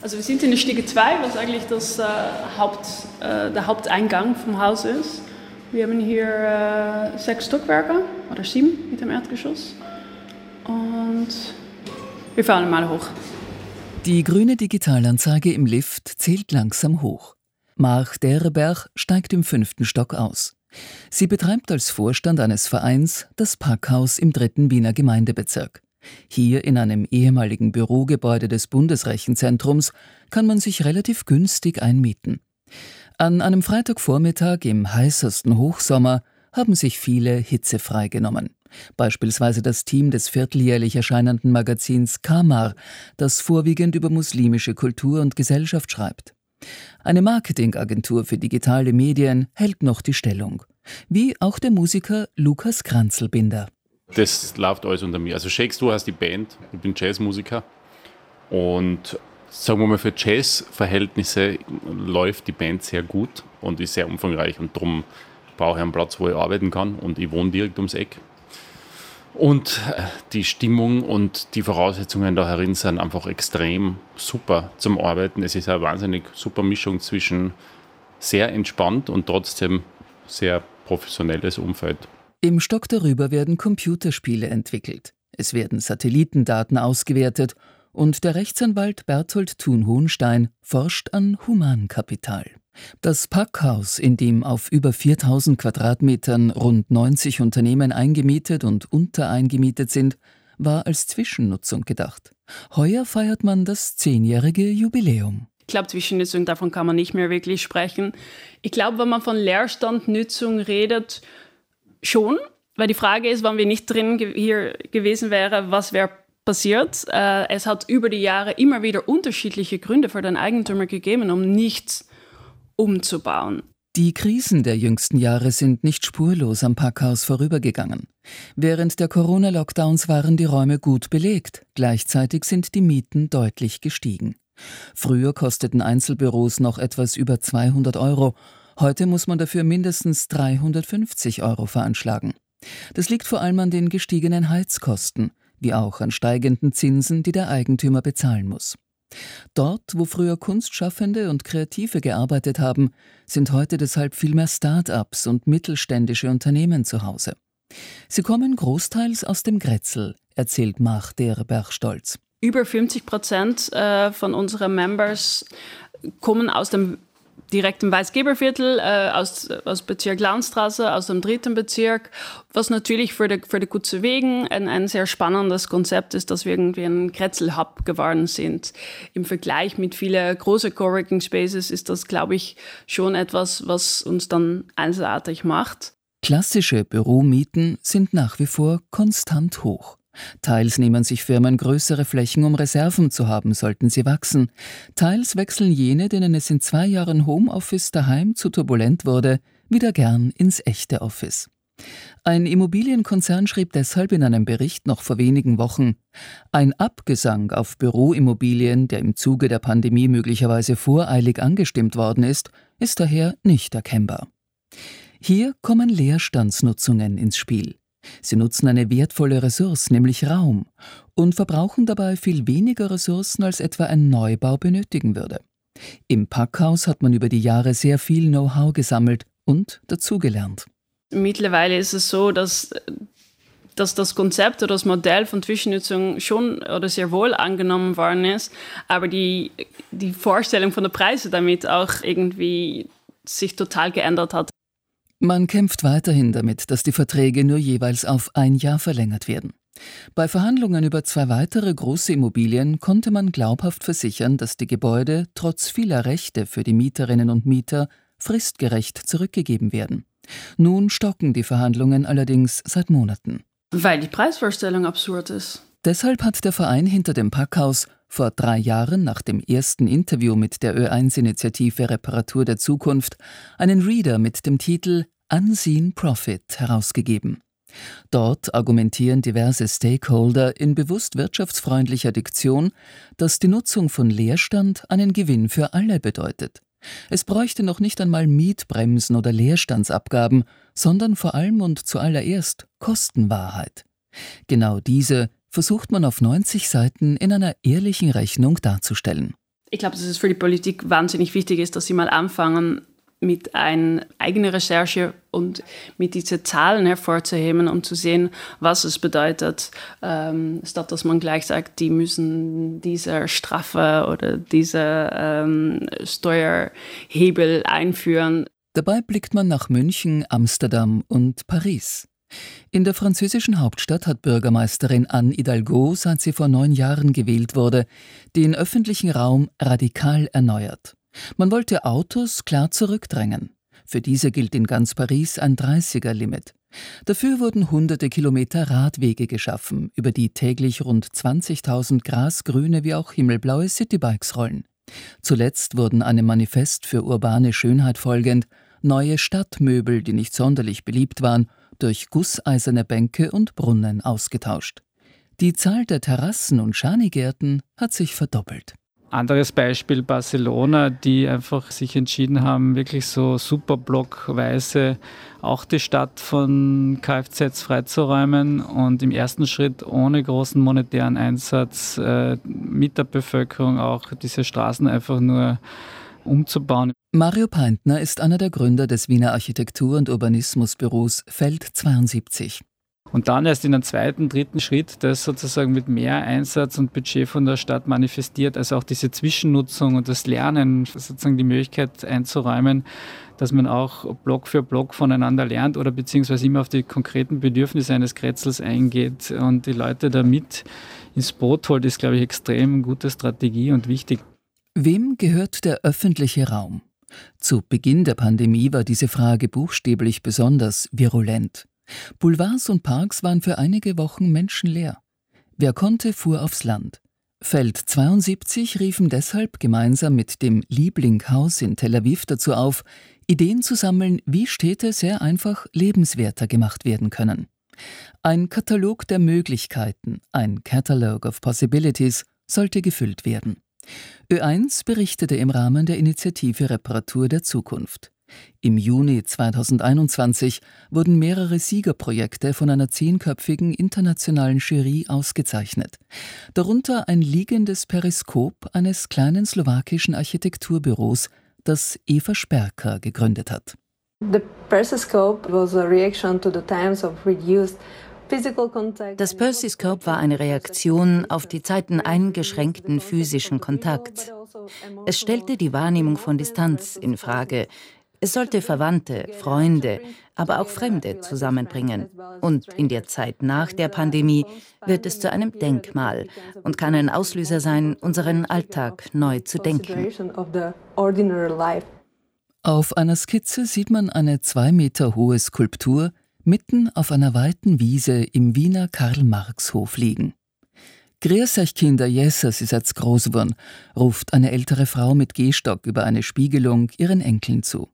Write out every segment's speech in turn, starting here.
Also wir sind in der Stiege 2, was eigentlich das, äh, Haupt, äh, der Haupteingang vom Haus ist. Wir haben hier äh, sechs Stockwerke oder sieben mit dem Erdgeschoss. Und wir fahren mal hoch. Die grüne Digitalanzeige im Lift zählt langsam hoch. Mark Dereberg steigt im fünften Stock aus. Sie betreibt als Vorstand eines Vereins das Packhaus im dritten Wiener Gemeindebezirk. Hier in einem ehemaligen Bürogebäude des Bundesrechenzentrums kann man sich relativ günstig einmieten. An einem Freitagvormittag im heißesten Hochsommer haben sich viele Hitze freigenommen. Beispielsweise das Team des vierteljährlich erscheinenden Magazins Kamar, das vorwiegend über muslimische Kultur und Gesellschaft schreibt. Eine Marketingagentur für digitale Medien hält noch die Stellung, wie auch der Musiker Lukas Kranzelbinder. Das läuft alles unter mir. Also Shakes, du hast die Band, ich bin Jazzmusiker und sagen wir mal für Jazzverhältnisse läuft die Band sehr gut und ist sehr umfangreich und darum brauche ich einen Platz, wo ich arbeiten kann und ich wohne direkt ums Eck. Und äh, die Stimmung und die Voraussetzungen da herin sind einfach extrem super zum Arbeiten. Es ist eine wahnsinnig super Mischung zwischen sehr entspannt und trotzdem sehr professionelles Umfeld. Im Stock darüber werden Computerspiele entwickelt. Es werden Satellitendaten ausgewertet und der Rechtsanwalt Berthold Thun-Hohenstein forscht an Humankapital. Das Packhaus, in dem auf über 4000 Quadratmetern rund 90 Unternehmen eingemietet und untereingemietet sind, war als Zwischennutzung gedacht. Heuer feiert man das zehnjährige Jubiläum. Ich glaube, Zwischennutzung, davon kann man nicht mehr wirklich sprechen. Ich glaube, wenn man von Leerstandnutzung redet, schon. Weil die Frage ist, wann wir nicht drin hier gewesen wären, was wäre passiert. Äh, es hat über die Jahre immer wieder unterschiedliche Gründe für den Eigentümer gegeben, um nichts umzubauen. Die Krisen der jüngsten Jahre sind nicht spurlos am Packhaus vorübergegangen. Während der Corona-Lockdowns waren die Räume gut belegt, gleichzeitig sind die Mieten deutlich gestiegen. Früher kosteten Einzelbüros noch etwas über 200 Euro, heute muss man dafür mindestens 350 Euro veranschlagen. Das liegt vor allem an den gestiegenen Heizkosten, wie auch an steigenden Zinsen, die der Eigentümer bezahlen muss. Dort, wo früher Kunstschaffende und Kreative gearbeitet haben, sind heute deshalb viel mehr Start-ups und mittelständische Unternehmen zu Hause. Sie kommen großteils aus dem Grätzl, erzählt Mach Derberg stolz. Über 50 Prozent äh, von unseren Members kommen aus dem direkt im Weißgeberviertel äh, aus, aus Bezirk Landstraße, aus dem dritten Bezirk, was natürlich für die, für die Kutze Wegen ein, ein sehr spannendes Konzept ist, dass wir irgendwie ein Kretzel-Hub geworden sind. Im Vergleich mit vielen großen Coworking Spaces ist das, glaube ich, schon etwas, was uns dann einzigartig macht. Klassische Büromieten sind nach wie vor konstant hoch. Teils nehmen sich Firmen größere Flächen, um Reserven zu haben, sollten sie wachsen. Teils wechseln jene, denen es in zwei Jahren Homeoffice daheim zu turbulent wurde, wieder gern ins echte Office. Ein Immobilienkonzern schrieb deshalb in einem Bericht noch vor wenigen Wochen, ein Abgesang auf Büroimmobilien, der im Zuge der Pandemie möglicherweise voreilig angestimmt worden ist, ist daher nicht erkennbar. Hier kommen Leerstandsnutzungen ins Spiel. Sie nutzen eine wertvolle Ressource, nämlich Raum, und verbrauchen dabei viel weniger Ressourcen, als etwa ein Neubau benötigen würde. Im Packhaus hat man über die Jahre sehr viel Know-how gesammelt und dazugelernt. Mittlerweile ist es so, dass, dass das Konzept oder das Modell von Zwischennutzung schon oder sehr wohl angenommen worden ist, aber die, die Vorstellung von der Preise damit auch irgendwie sich total geändert hat. Man kämpft weiterhin damit, dass die Verträge nur jeweils auf ein Jahr verlängert werden. Bei Verhandlungen über zwei weitere große Immobilien konnte man glaubhaft versichern, dass die Gebäude trotz vieler Rechte für die Mieterinnen und Mieter fristgerecht zurückgegeben werden. Nun stocken die Verhandlungen allerdings seit Monaten. Weil die Preisvorstellung absurd ist. Deshalb hat der Verein hinter dem Packhaus vor drei Jahren nach dem ersten Interview mit der Ö1-Initiative Reparatur der Zukunft einen Reader mit dem Titel Unseen Profit herausgegeben. Dort argumentieren diverse Stakeholder in bewusst wirtschaftsfreundlicher Diktion, dass die Nutzung von Leerstand einen Gewinn für alle bedeutet. Es bräuchte noch nicht einmal Mietbremsen oder Leerstandsabgaben, sondern vor allem und zuallererst Kostenwahrheit. Genau diese versucht man auf 90 Seiten in einer ehrlichen Rechnung darzustellen. Ich glaube, dass es für die Politik wahnsinnig wichtig ist, dass sie mal anfangen, mit einer eigenen Recherche und mit diesen Zahlen hervorzuheben, um zu sehen, was es bedeutet, ähm, statt dass man gleich sagt, die müssen diese Strafe oder diese ähm, Steuerhebel einführen. Dabei blickt man nach München, Amsterdam und Paris. In der französischen Hauptstadt hat Bürgermeisterin Anne Hidalgo, seit sie vor neun Jahren gewählt wurde, den öffentlichen Raum radikal erneuert. Man wollte Autos klar zurückdrängen. Für diese gilt in ganz Paris ein 30er-Limit. Dafür wurden hunderte Kilometer Radwege geschaffen, über die täglich rund 20.000 grasgrüne wie auch himmelblaue Citybikes rollen. Zuletzt wurden einem Manifest für urbane Schönheit folgend neue Stadtmöbel, die nicht sonderlich beliebt waren, durch gusseiserne Bänke und Brunnen ausgetauscht. Die Zahl der Terrassen und Schanigärten hat sich verdoppelt. Anderes Beispiel Barcelona, die einfach sich entschieden haben, wirklich so superblockweise auch die Stadt von Kfz freizuräumen und im ersten Schritt ohne großen monetären Einsatz äh, mit der Bevölkerung auch diese Straßen einfach nur umzubauen. Mario Peintner ist einer der Gründer des Wiener Architektur- und Urbanismusbüros Feld 72. Und dann erst in einem zweiten, dritten Schritt das sozusagen mit mehr Einsatz und Budget von der Stadt manifestiert, also auch diese Zwischennutzung und das Lernen, sozusagen die Möglichkeit einzuräumen, dass man auch Block für Block voneinander lernt oder beziehungsweise immer auf die konkreten Bedürfnisse eines Kretzels eingeht und die Leute da mit ins Boot holt, ist, glaube ich, extrem gute Strategie und wichtig. Wem gehört der öffentliche Raum? Zu Beginn der Pandemie war diese Frage buchstäblich besonders virulent. Boulevards und Parks waren für einige Wochen menschenleer. Wer konnte, fuhr aufs Land. Feld 72 riefen deshalb gemeinsam mit dem Lieblinghaus in Tel Aviv dazu auf, Ideen zu sammeln, wie Städte sehr einfach lebenswerter gemacht werden können. Ein Katalog der Möglichkeiten, ein Catalog of Possibilities, sollte gefüllt werden. Ö1 berichtete im Rahmen der Initiative Reparatur der Zukunft. Im Juni 2021 wurden mehrere Siegerprojekte von einer zehnköpfigen internationalen Jury ausgezeichnet. Darunter ein liegendes Periskop eines kleinen slowakischen Architekturbüros, das Eva Sperker gegründet hat. The Periscope was a reaction to the times of reduced das Persiscope war eine Reaktion auf die Zeiten eingeschränkten physischen Kontakts. Es stellte die Wahrnehmung von Distanz in Frage. Es sollte Verwandte, Freunde, aber auch Fremde zusammenbringen. Und in der Zeit nach der Pandemie wird es zu einem Denkmal und kann ein Auslöser sein, unseren Alltag neu zu denken. Auf einer Skizze sieht man eine zwei Meter hohe Skulptur, mitten auf einer weiten Wiese im Wiener Karl-Marx-Hof liegen. Grüß euch Kinder, Jesus ist jetzt groß geworden, ruft eine ältere Frau mit Gehstock über eine Spiegelung ihren Enkeln zu.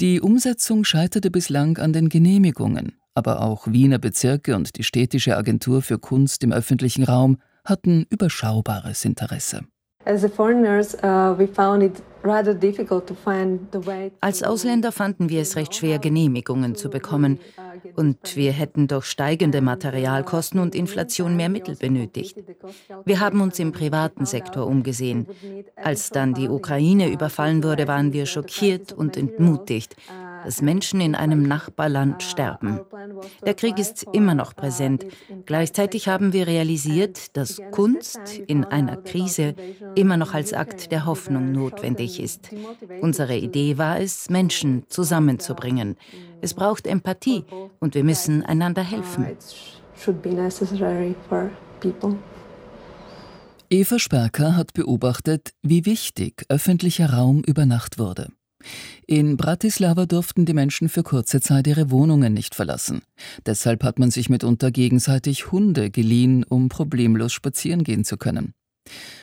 Die Umsetzung scheiterte bislang an den Genehmigungen, aber auch Wiener Bezirke und die städtische Agentur für Kunst im öffentlichen Raum hatten überschaubares Interesse. Als Ausländer fanden wir es recht schwer, Genehmigungen zu bekommen. Und wir hätten durch steigende Materialkosten und Inflation mehr Mittel benötigt. Wir haben uns im privaten Sektor umgesehen. Als dann die Ukraine überfallen wurde, waren wir schockiert und entmutigt dass Menschen in einem Nachbarland sterben. Der Krieg ist immer noch präsent. Gleichzeitig haben wir realisiert, dass Kunst in einer Krise immer noch als Akt der Hoffnung notwendig ist. Unsere Idee war es, Menschen zusammenzubringen. Es braucht Empathie und wir müssen einander helfen. Eva Sperker hat beobachtet, wie wichtig öffentlicher Raum über Nacht wurde. In Bratislava durften die Menschen für kurze Zeit ihre Wohnungen nicht verlassen. Deshalb hat man sich mitunter gegenseitig Hunde geliehen, um problemlos spazieren gehen zu können.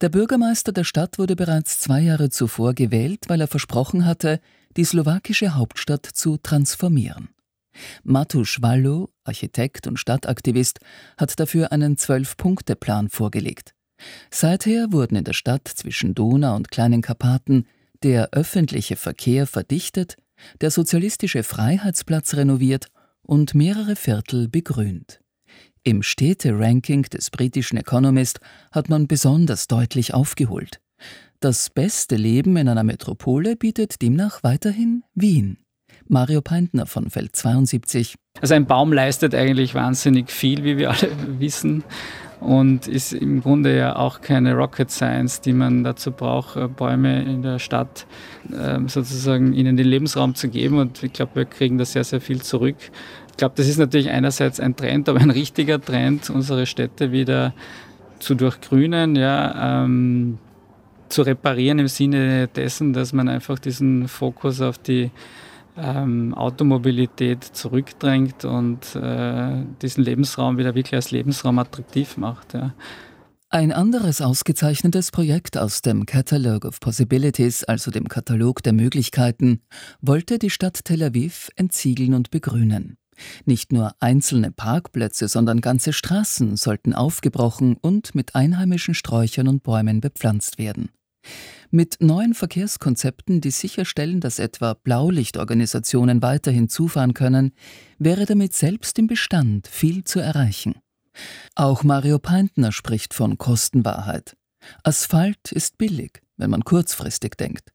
Der Bürgermeister der Stadt wurde bereits zwei Jahre zuvor gewählt, weil er versprochen hatte, die slowakische Hauptstadt zu transformieren. Matusz Wallo, Architekt und Stadtaktivist, hat dafür einen Zwölf-Punkte-Plan vorgelegt. Seither wurden in der Stadt zwischen Donau und Kleinen Karpaten der öffentliche Verkehr verdichtet, der sozialistische Freiheitsplatz renoviert und mehrere Viertel begrünt. Im Städte-Ranking des britischen Economist hat man besonders deutlich aufgeholt. Das beste Leben in einer Metropole bietet demnach weiterhin Wien. Mario Peintner von Feld 72. Also ein Baum leistet eigentlich wahnsinnig viel, wie wir alle wissen. Und ist im Grunde ja auch keine Rocket Science, die man dazu braucht, äh, Bäume in der Stadt ähm, sozusagen ihnen den Lebensraum zu geben. Und ich glaube, wir kriegen da sehr, sehr viel zurück. Ich glaube, das ist natürlich einerseits ein Trend, aber ein richtiger Trend, unsere Städte wieder zu durchgrünen, ja, ähm, zu reparieren im Sinne dessen, dass man einfach diesen Fokus auf die ähm, Automobilität zurückdrängt und äh, diesen Lebensraum wieder wirklich als Lebensraum attraktiv macht. Ja. Ein anderes ausgezeichnetes Projekt aus dem Catalogue of Possibilities, also dem Katalog der Möglichkeiten, wollte die Stadt Tel Aviv entsiegeln und begrünen. Nicht nur einzelne Parkplätze, sondern ganze Straßen sollten aufgebrochen und mit einheimischen Sträuchern und Bäumen bepflanzt werden. Mit neuen Verkehrskonzepten, die sicherstellen, dass etwa Blaulichtorganisationen weiterhin zufahren können, wäre damit selbst im Bestand viel zu erreichen. Auch Mario Peintner spricht von Kostenwahrheit. Asphalt ist billig, wenn man kurzfristig denkt.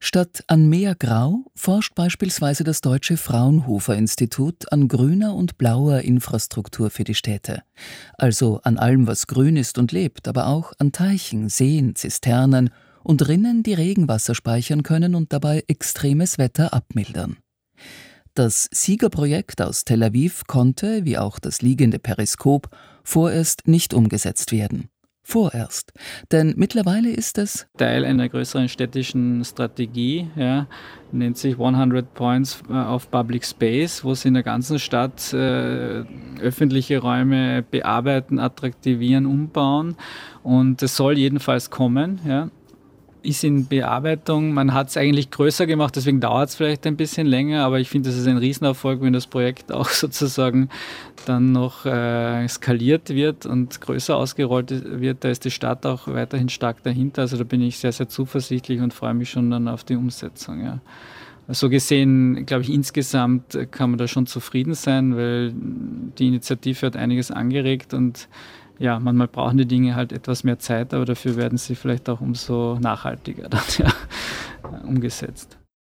Statt an mehr Grau forscht beispielsweise das Deutsche Fraunhofer Institut an grüner und blauer Infrastruktur für die Städte. Also an allem, was grün ist und lebt, aber auch an Teichen, Seen, Zisternen und Rinnen, die Regenwasser speichern können und dabei extremes Wetter abmildern. Das Siegerprojekt aus Tel Aviv konnte, wie auch das liegende Periskop, vorerst nicht umgesetzt werden. Vorerst. Denn mittlerweile ist es Teil einer größeren städtischen Strategie, ja, nennt sich 100 Points äh, of Public Space, wo sie in der ganzen Stadt äh, öffentliche Räume bearbeiten, attraktivieren, umbauen. Und es soll jedenfalls kommen. Ja ist in Bearbeitung. Man hat es eigentlich größer gemacht, deswegen dauert es vielleicht ein bisschen länger, aber ich finde, das ist ein Riesenerfolg, wenn das Projekt auch sozusagen dann noch äh, skaliert wird und größer ausgerollt wird. Da ist die Stadt auch weiterhin stark dahinter. Also da bin ich sehr, sehr zuversichtlich und freue mich schon dann auf die Umsetzung. Ja. So gesehen, glaube ich, insgesamt kann man da schon zufrieden sein, weil die Initiative hat einiges angeregt und ja, manchmal brauchen die Dinge halt etwas mehr Zeit, aber dafür werden sie vielleicht auch umso nachhaltiger dann, ja, umgesetzt.